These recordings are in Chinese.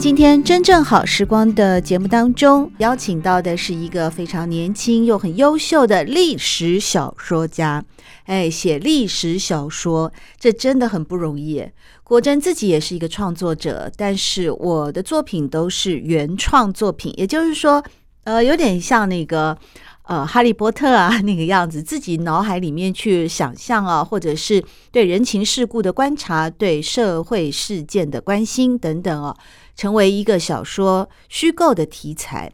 今天真正好时光的节目当中，邀请到的是一个非常年轻又很优秀的历史小说家。哎，写历史小说这真的很不容易。国珍自己也是一个创作者，但是我的作品都是原创作品，也就是说，呃，有点像那个呃哈利波特啊那个样子，自己脑海里面去想象啊，或者是对人情世故的观察，对社会事件的关心等等啊。成为一个小说虚构的题材，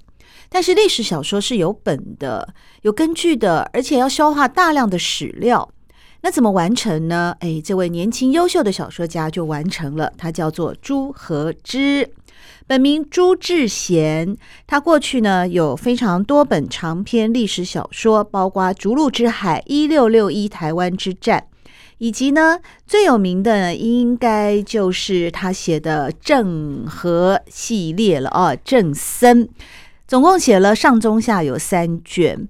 但是历史小说是有本的、有根据的，而且要消化大量的史料。那怎么完成呢？哎，这位年轻优秀的小说家就完成了。他叫做朱和之，本名朱志贤。他过去呢有非常多本长篇历史小说，包括《逐鹿之海》、《一六六一台湾之战》。以及呢，最有名的应该就是他写的《郑和》系列了哦，郑森总共写了上中下有三卷。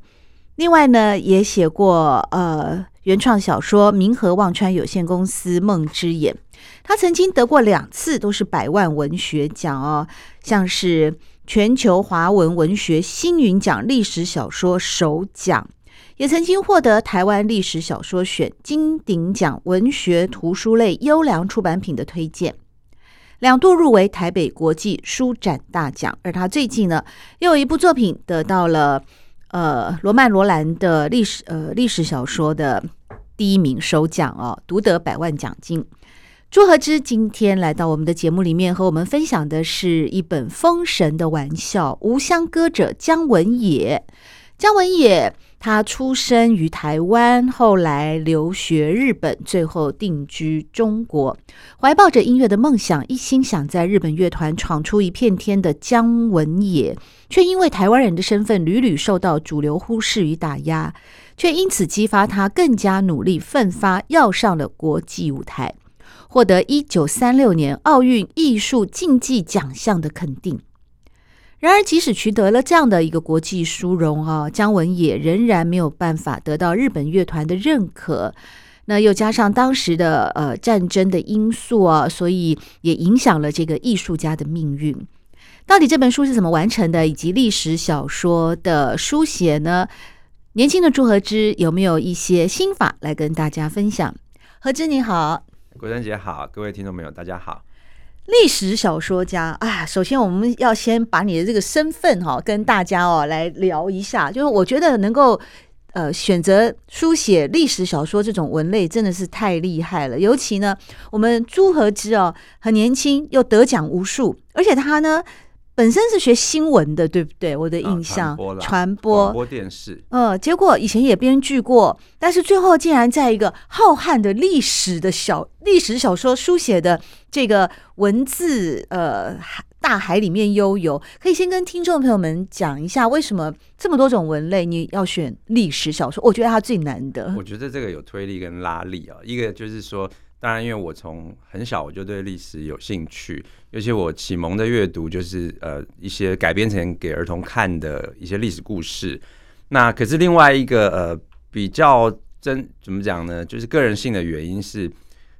另外呢，也写过呃原创小说《明和忘川有限公司梦之眼》，他曾经得过两次都是百万文学奖哦，像是全球华文文学星云奖历史小说首奖。也曾经获得台湾历史小说选金鼎奖文学图书类优良出版品的推荐，两度入围台北国际书展大奖。而他最近呢，又有一部作品得到了呃罗曼罗兰的历史呃历史小说的第一名首奖哦，独得百万奖金。朱和之今天来到我们的节目里面，和我们分享的是一本封神的玩笑——无相歌者姜文也。姜文也。他出生于台湾，后来留学日本，最后定居中国。怀抱着音乐的梦想，一心想在日本乐团闯出一片天的姜文也，却因为台湾人的身份屡屡受到主流忽视与打压，却因此激发他更加努力奋发，要上了国际舞台，获得一九三六年奥运艺术竞技奖项的肯定。然而，即使取得了这样的一个国际殊荣啊，姜文也仍然没有办法得到日本乐团的认可。那又加上当时的呃战争的因素啊，所以也影响了这个艺术家的命运。到底这本书是怎么完成的，以及历史小说的书写呢？年轻的朱和之有没有一些心法来跟大家分享？和之你好，国珍姐好，各位听众朋友大家好。历史小说家啊，首先我们要先把你的这个身份哈、哦、跟大家哦来聊一下。就是我觉得能够呃选择书写历史小说这种文类真的是太厉害了。尤其呢，我们朱和之哦很年轻又得奖无数，而且他呢。本身是学新闻的，对不对？我的印象，哦、传播、传播电视，呃，结果以前也编剧过，但是最后竟然在一个浩瀚的历史的小历史小说书写的这个文字，呃，大海里面悠游。可以先跟听众朋友们讲一下，为什么这么多种文类你要选历史小说？我觉得它最难的。我觉得这个有推力跟拉力啊，一个就是说。当然，因为我从很小我就对历史有兴趣，尤其我启蒙的阅读就是呃一些改编成给儿童看的一些历史故事。那可是另外一个呃比较真怎么讲呢？就是个人性的原因是。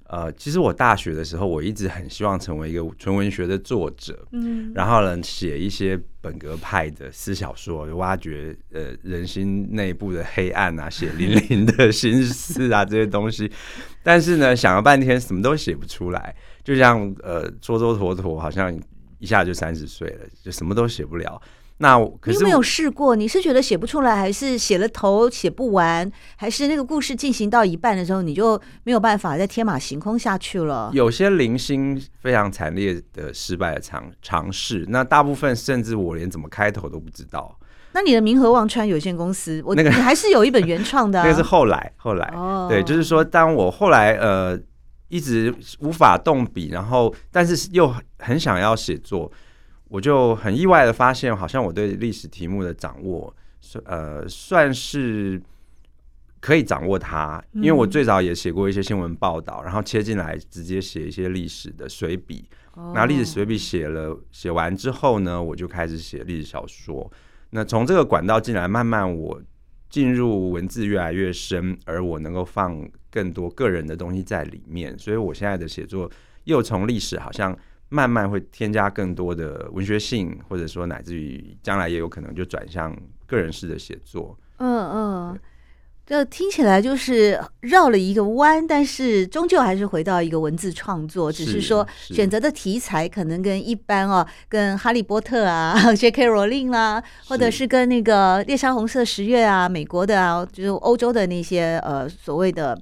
呃，其实我大学的时候，我一直很希望成为一个纯文学的作者，嗯，然后呢，写一些本格派的私小说，挖掘呃人心内部的黑暗啊，血淋淋的 心思啊这些东西，但是呢，想了半天，什么都写不出来，就像呃蹉蹉跎跎，好像一下就三十岁了，就什么都写不了。那可是你有没有试过？你是觉得写不出来，还是写了头写不完，还是那个故事进行到一半的时候，你就没有办法再天马行空下去了？有些零星非常惨烈的失败的尝尝试，那大部分甚至我连怎么开头都不知道。那你的明和忘川有限公司，我那个你还是有一本原创的、啊，那个是后来后来、哦、对，就是说当我后来呃。一直无法动笔，然后但是又很想要写作，我就很意外的发现，好像我对历史题目的掌握，呃，算是可以掌握它。因为我最早也写过一些新闻报道，然后切进来直接写一些历史的随笔。那历史随笔写了写完之后呢，我就开始写历史小说。那从这个管道进来，慢慢我进入文字越来越深，而我能够放更多个人的东西在里面。所以我现在的写作又从历史好像慢慢会添加更多的文学性，或者说乃至于将来也有可能就转向个人式的写作。嗯嗯。这听起来就是绕了一个弯，但是终究还是回到一个文字创作，只是说选择的题材可能跟一般哦，跟哈利波特啊、J.K. 罗琳啦，或者是跟那个猎杀红色十月啊、美国的啊，就是欧洲的那些呃所谓的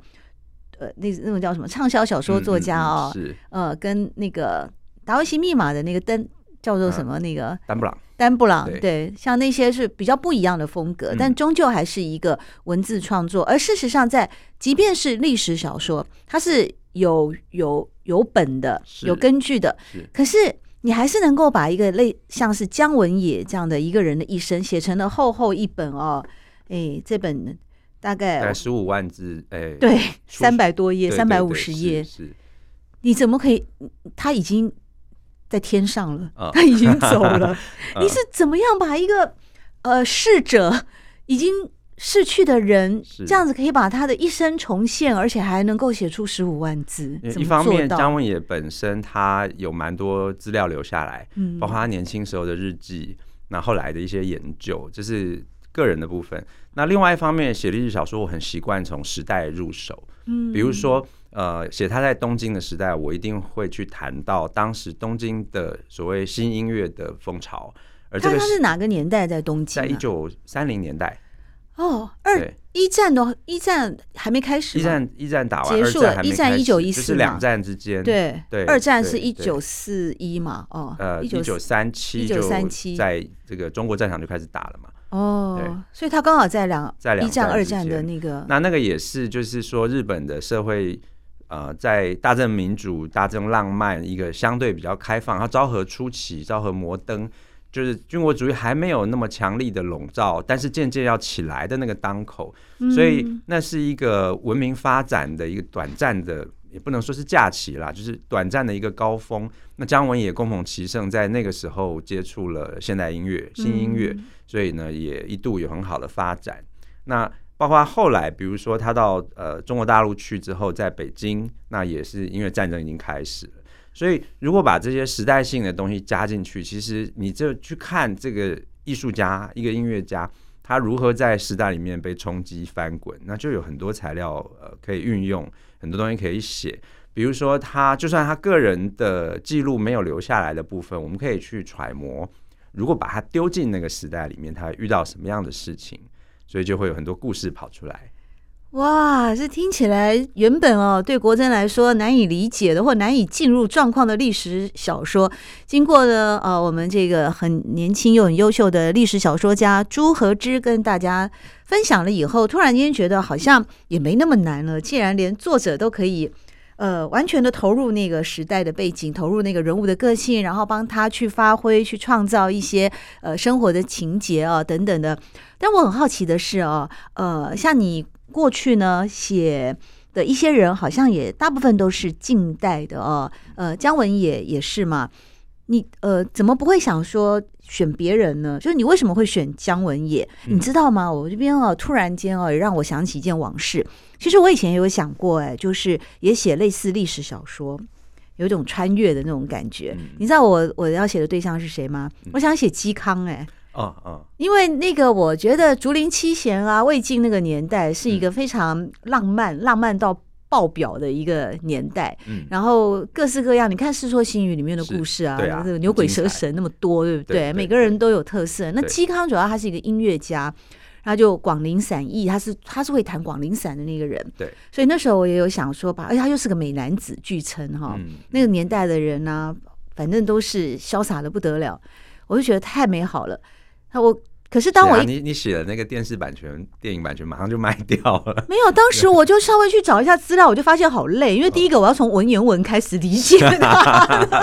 呃那那种叫什么畅销小说作家哦，是呃跟那个达文西密码的那个灯叫做什么那个丹布朗。丹布朗，对，像那些是比较不一样的风格，但终究还是一个文字创作。而事实上，在即便是历史小说，它是有有有本的、有根据的，可是你还是能够把一个类像是姜文也这样的一个人的一生写成了厚厚一本哦。哎，这本大概十五万字，哎，对，三百多页，三百五十页，是你怎么可以？他已经。在天上了，他已经走了。你是怎么样把一个呃逝者已经逝去的人，这样子可以把他的一生重现，而且还能够写出十五万字？一方面，张文也本身他有蛮多资料留下来，嗯包括他年轻时候的日记，那后来的一些研究，这是个人的部分。那另外一方面，写历史小说，我很习惯从时代入手，嗯，比如说。呃，写他在东京的时代，我一定会去谈到当时东京的所谓新音乐的风潮。而这个他是哪个年代在东京？在一九三零年代。哦，二一战的一战还没开始。一战一战打完结束了，一战一九一四，就是两战之间。对对，二战是一九四一嘛？哦，呃，一九三七，一九三七，在这个中国战场就开始打了嘛。哦，所以他刚好在两在两战二战的那个。那那个也是，就是说日本的社会。呃，在大正民主、大正浪漫一个相对比较开放，它昭和初期、昭和摩登，就是军国主义还没有那么强力的笼罩，但是渐渐要起来的那个当口，所以那是一个文明发展的一个短暂的，也不能说是假期啦，就是短暂的一个高峰。那姜文也共同其盛，在那个时候接触了现代音乐、新音乐，所以呢，也一度有很好的发展。那包括后来，比如说他到呃中国大陆去之后，在北京，那也是因为战争已经开始了。所以如果把这些时代性的东西加进去，其实你就去看这个艺术家、一个音乐家，他如何在时代里面被冲击翻滚，那就有很多材料呃可以运用，很多东西可以写。比如说他就算他个人的记录没有留下来的部分，我们可以去揣摩，如果把他丢进那个时代里面，他遇到什么样的事情。所以就会有很多故事跑出来。哇，这听起来原本哦，对国珍来说难以理解的或难以进入状况的历史小说，经过了呃我们这个很年轻又很优秀的历史小说家朱和之跟大家分享了以后，突然间觉得好像也没那么难了。既然连作者都可以。呃，完全的投入那个时代的背景，投入那个人物的个性，然后帮他去发挥、去创造一些呃生活的情节啊等等的。但我很好奇的是哦，呃，像你过去呢写的一些人，好像也大部分都是近代的哦，呃，姜文也也是嘛。你呃，怎么不会想说选别人呢？就是你为什么会选姜文也？你知道吗？我这边哦，突然间哦，也让我想起一件往事。其实我以前也有想过，哎，就是也写类似历史小说，有一种穿越的那种感觉。嗯、你知道我我要写的对象是谁吗？嗯、我想写嵇康，哎，哦哦，因为那个我觉得竹林七贤啊，魏晋那个年代是一个非常浪漫，嗯、浪漫到。爆表的一个年代，嗯、然后各式各样。你看《世说新语》里面的故事啊，啊这个牛鬼蛇神那么多，对不对？每个人都有特色。那嵇康主要他是一个音乐家，他就广陵散佚，他是他是会弹广陵散的那个人。对，所以那时候我也有想说吧，而且他又是个美男子，据称哈，嗯、那个年代的人呢、啊，反正都是潇洒的不得了，我就觉得太美好了。那我。可是当我、啊、你你写了那个电视版权、电影版权，马上就卖掉了。没有，当时我就稍微去找一下资料，我就发现好累，因为第一个我要从文言文开始理解。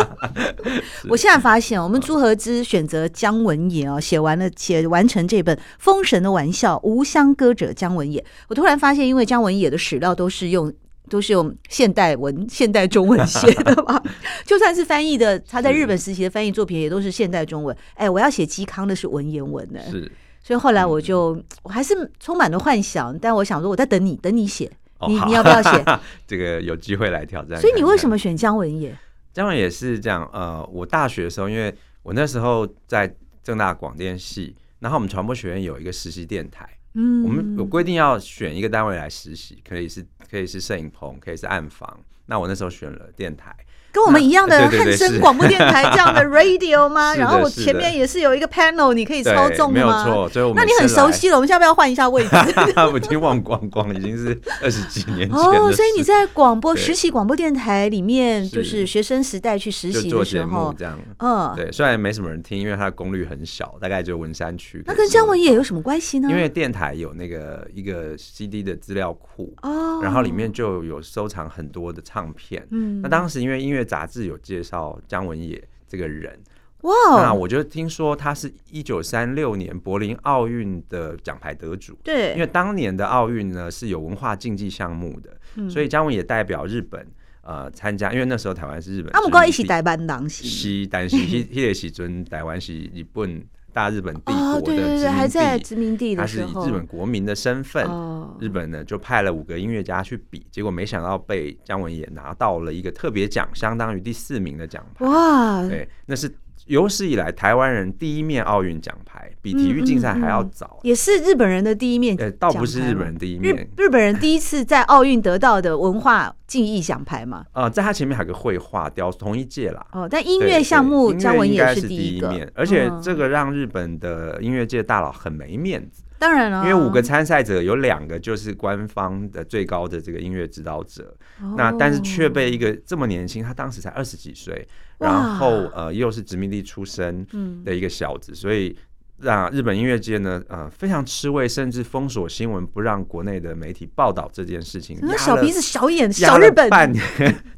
我现在发现，我们朱和之选择姜文也哦，写完了写完成这本《封神的玩笑》，无相歌者姜文也。我突然发现，因为姜文也的史料都是用。都是用现代文、现代中文写的嘛？就算是翻译的，他在日本时期的翻译作品也都是现代中文。哎、欸，我要写嵇康的是文言文呢，是。所以后来我就、嗯、我还是充满了幻想，但我想说我在等你，等你写。哦、你你要不要写？这个有机会来挑战。所以你为什么选姜文也？姜文也是这样。呃，我大学的时候，因为我那时候在正大广电系，然后我们传播学院有一个实习电台。嗯，我们有规定要选一个单位来实习，可以是可以是摄影棚，可以是暗房。那我那时候选了电台。跟我们一样的 汉声广播电台这样的 radio 吗？然后我前面也是有一个 panel，你可以操纵吗？没有错，所以我们那你很熟悉了。我们要不要换一下位置？我已经忘光光，已经是二十几年前哦。所以你在广播实习广播电台里面，就是学生时代去实习的时候，这样。嗯，对，虽然没什么人听，因为它的功率很小，大概就文山区。那跟姜文也有什么关系呢？因为电台有那个一个 CD 的资料库哦，然后里面就有收藏很多的唱片。嗯，那当时因为音乐杂志有介。绍姜文也这个人哇那我就听说他是一九三六年柏林奥运的奖牌得主。对，因为当年的奥运呢是有文化竞技项目的，嗯、所以姜文也代表日本呃参加。因为那时候台湾是日本，他们刚一起台湾当时，西但是迄迄个时阵台湾是日本。大日本帝国的殖民地，哦、对对对，还在殖民地的时候，他是以日本国民的身份，哦、日本呢就派了五个音乐家去比，结果没想到被姜文也拿到了一个特别奖，相当于第四名的奖牌。哇，对，那是。有史以来台湾人第一面奥运奖牌，比体育竞赛还要早，嗯嗯嗯，也是日本人的第一面。呃，倒不是日本人第一面，日日本人第一次在奥运得到的文化竞艺奖牌嘛？呃，在他前面还有个绘画雕同一届啦。哦，但音乐项目姜文也是第一面，而且这个让日本的音乐界大佬很没面子。当然了，因为五个参赛者有两个就是官方的最高的这个音乐指导者，哦、那但是却被一个这么年轻，他当时才二十几岁，然后呃又是殖民地出身的一个小子，所以让日本音乐界呢呃非常吃味，甚至封锁新闻，不让国内的媒体报道这件事情。那小鼻子小眼小日本半年，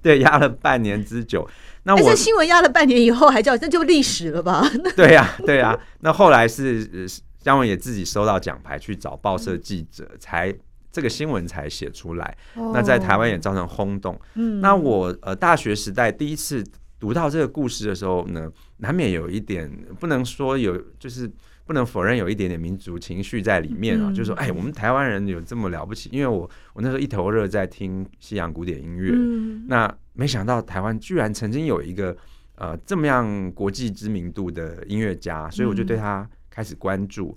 对，压了半年之久。那我、欸、这新闻压了半年以后还叫那就历史了吧？对呀、啊，对呀、啊。那后来是。姜文也自己收到奖牌，去找报社记者，嗯、才这个新闻才写出来。哦、那在台湾也造成轰动。嗯，那我呃大学时代第一次读到这个故事的时候呢，难免有一点不能说有，就是不能否认有一点点民族情绪在里面啊。嗯、就是说，哎，我们台湾人有这么了不起？因为我我那时候一头热在听西洋古典音乐，嗯、那没想到台湾居然曾经有一个呃这么样国际知名度的音乐家，所以我就对他。开始关注，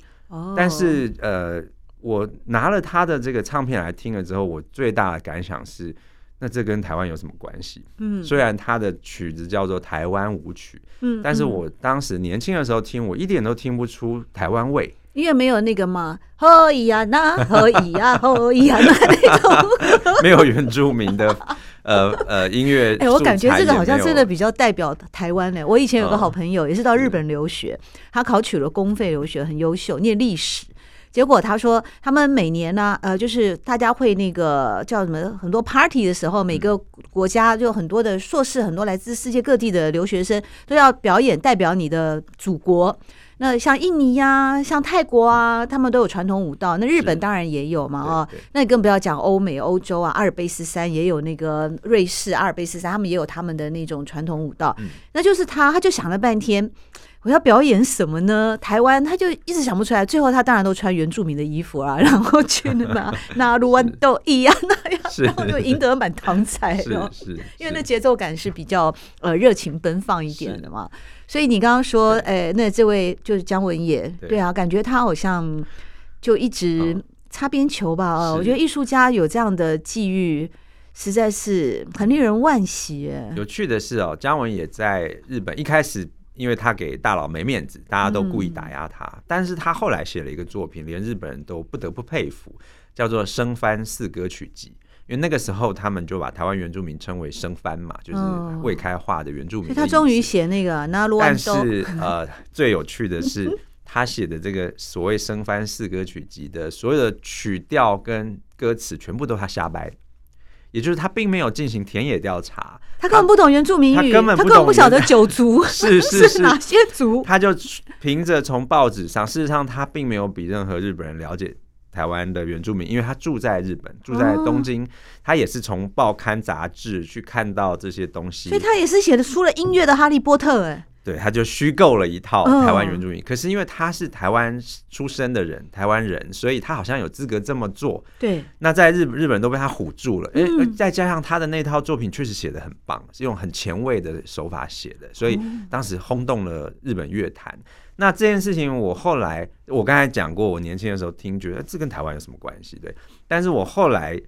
但是呃，我拿了他的这个唱片来听了之后，我最大的感想是，那这跟台湾有什么关系？嗯，虽然他的曲子叫做台湾舞曲，嗯，但是我当时年轻的时候听，我一点都听不出台湾味。因为没有那个嘛，何以呀那何以呀何以呀那那种，没有原住民的呃呃音乐。哎，我感觉这个好像真的比较代表台湾呢。我以前有个好朋友，也是到日本留学，他考取了公费留学，很优秀，念历史。结果他说，他们每年呢，呃，就是大家会那个叫什么，很多 party 的时候，每个国家就很多的硕士，很多来自世界各地的留学生都要表演，代表你的祖国。那像印尼呀、啊，像泰国啊，他们都有传统舞蹈。那日本当然也有嘛，哦，那你更不要讲欧美、欧洲啊，阿尔卑斯山也有那个瑞士阿尔卑斯山，他们也有他们的那种传统舞蹈。嗯、那就是他，他就想了半天，我要表演什么呢？台湾他就一直想不出来。最后他当然都穿原住民的衣服啊，然后去那那 鲁湾豆一样那样，然后就赢得满堂彩。是是，因为那节奏感是比较呃热情奔放一点的嘛。所以你刚刚说，哎，那这位就是姜文也，对啊，感觉他好像就一直擦边球吧？啊，我觉得艺术家有这样的际遇，实在是很令人惋惜。有趣的是哦，姜文也在日本一开始，因为他给大佬没面子，大家都故意打压他，但是他后来写了一个作品，连日本人都不得不佩服，叫做《生番四歌曲集》。因为那个时候，他们就把台湾原住民称为生番嘛，就是未开化的原住民。他终于写那个，那但是呃，最有趣的是，他写的这个所谓生番四歌曲集的所有的曲调跟歌词，全部都他瞎掰，也就是他并没有进行田野调查，他根本不懂原住民语，他根本不晓得九族是 是是，是。哪些族，他就凭着从报纸上，事实上他并没有比任何日本人了解台湾的原住民，因为他住在日本，住在东京，哦、他也是从报刊杂志去看到这些东西，所以他也是写的出了音乐的哈利波特，哎。对，他就虚构了一套台湾原住民，可是因为他是台湾出生的人，台湾人，所以他好像有资格这么做。对，那在日日本人都被他唬住了，诶，再加上他的那套作品确实写的很棒，是用很前卫的手法写的，所以当时轰动了日本乐坛。那这件事情，我后来我刚才讲过，我年轻的时候听，觉得这跟台湾有什么关系？对，但是我后来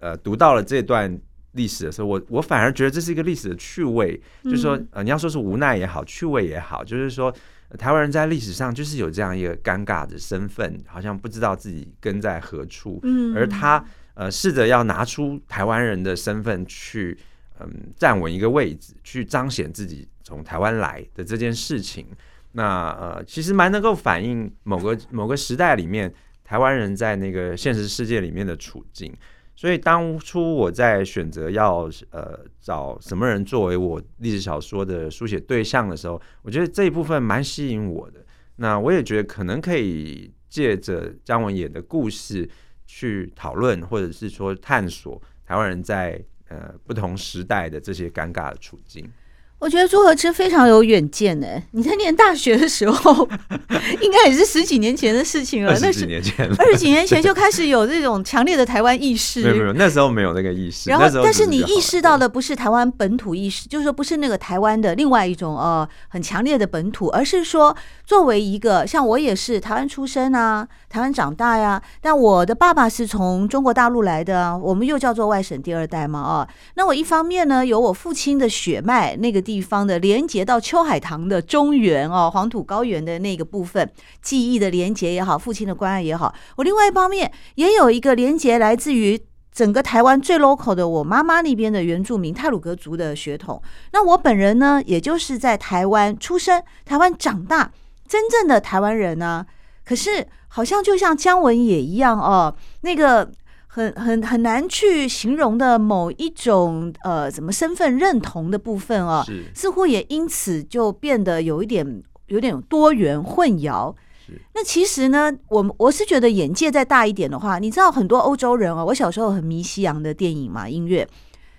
呃读到了这段。历史的时候，我我反而觉得这是一个历史的趣味，嗯、就是说，呃，你要说是无奈也好，趣味也好，就是说，台湾人在历史上就是有这样一个尴尬的身份，好像不知道自己根在何处，嗯，而他呃试着要拿出台湾人的身份去，嗯、呃，站稳一个位置，去彰显自己从台湾来的这件事情，那呃，其实蛮能够反映某个某个时代里面台湾人在那个现实世界里面的处境。所以当初我在选择要呃找什么人作为我历史小说的书写对象的时候，我觉得这一部分蛮吸引我的。那我也觉得可能可以借着姜文也的故事去讨论，或者是说探索台湾人在呃不同时代的这些尴尬的处境。我觉得朱和之非常有远见呢。你在念大学的时候，应该也是十几年前的事情了。二十几年前，二十几年前就 开始有这种强烈的台湾意识。没有没有，那时候没有那个意识。然后，但是你意识到的不是台湾本土意识，就是说不是那个台湾的另外一种呃很强烈的本土，而是说作为一个像我也是台湾出生啊，台湾长大呀。但我的爸爸是从中国大陆来的，我们又叫做外省第二代嘛啊。那我一方面呢有我父亲的血脉那个。地方的连接到秋海棠的中原哦，黄土高原的那个部分，记忆的连接也好，父亲的关爱也好，我另外一方面也有一个连接，来自于整个台湾最 local 的我妈妈那边的原住民泰鲁格族的血统。那我本人呢，也就是在台湾出生、台湾长大，真正的台湾人呢。可是好像就像姜文也一样哦，那个。很很很难去形容的某一种呃，什么身份认同的部分啊，似乎也因此就变得有一点有点多元混淆。是那其实呢，我我是觉得眼界再大一点的话，你知道很多欧洲人哦，我小时候很迷西洋的电影嘛，音乐，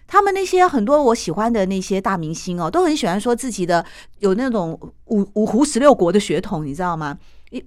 他们那些很多我喜欢的那些大明星哦，都很喜欢说自己的有那种五五湖十六国的血统，你知道吗？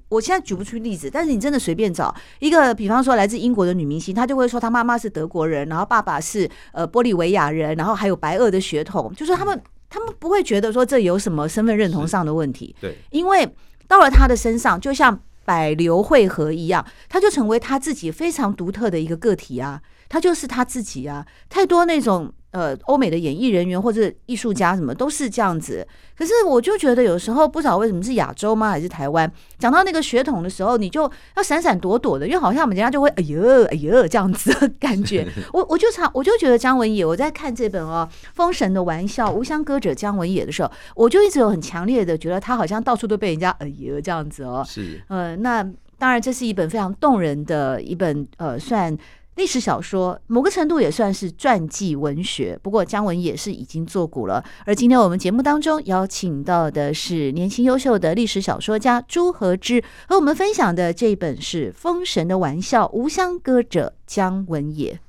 我现在举不出例子，但是你真的随便找。一个，比方说来自英国的女明星，她就会说她妈妈是德国人，然后爸爸是呃玻利维亚人，然后还有白俄的血统，就是他们他们不会觉得说这有什么身份认同上的问题，对，因为到了他的身上，就像百流汇合一样，他就成为他自己非常独特的一个个体啊，他就是他自己啊，太多那种。呃，欧美的演艺人员或者艺术家什么都是这样子，可是我就觉得有时候不知道为什么是亚洲吗，还是台湾？讲到那个血统的时候，你就要闪闪躲躲的，因为好像我们人家就会哎呦哎呦这样子的感觉。我我就常我就觉得姜文也，我在看这本哦《封神的玩笑》无乡歌者姜文也的时候，我就一直有很强烈的觉得他好像到处都被人家哎呦这样子哦。是，呃，那当然这是一本非常动人的一本呃算。历史小说某个程度也算是传记文学，不过姜文也是已经作古了。而今天我们节目当中邀请到的是年轻优秀的历史小说家朱和之，和我们分享的这一本是《封神的玩笑》，无相歌者姜文也。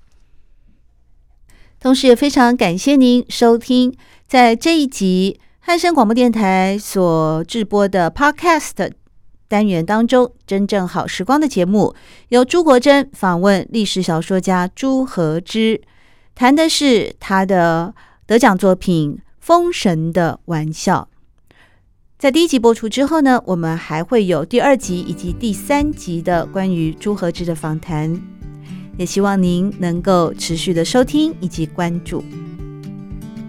同时也非常感谢您收听在这一集汉声广播电台所制播的 Podcast。单元当中，真正好时光的节目由朱国珍访问历史小说家朱和之，谈的是他的得奖作品《封神的玩笑》。在第一集播出之后呢，我们还会有第二集以及第三集的关于朱和之的访谈，也希望您能够持续的收听以及关注，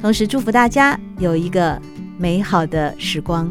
同时祝福大家有一个美好的时光。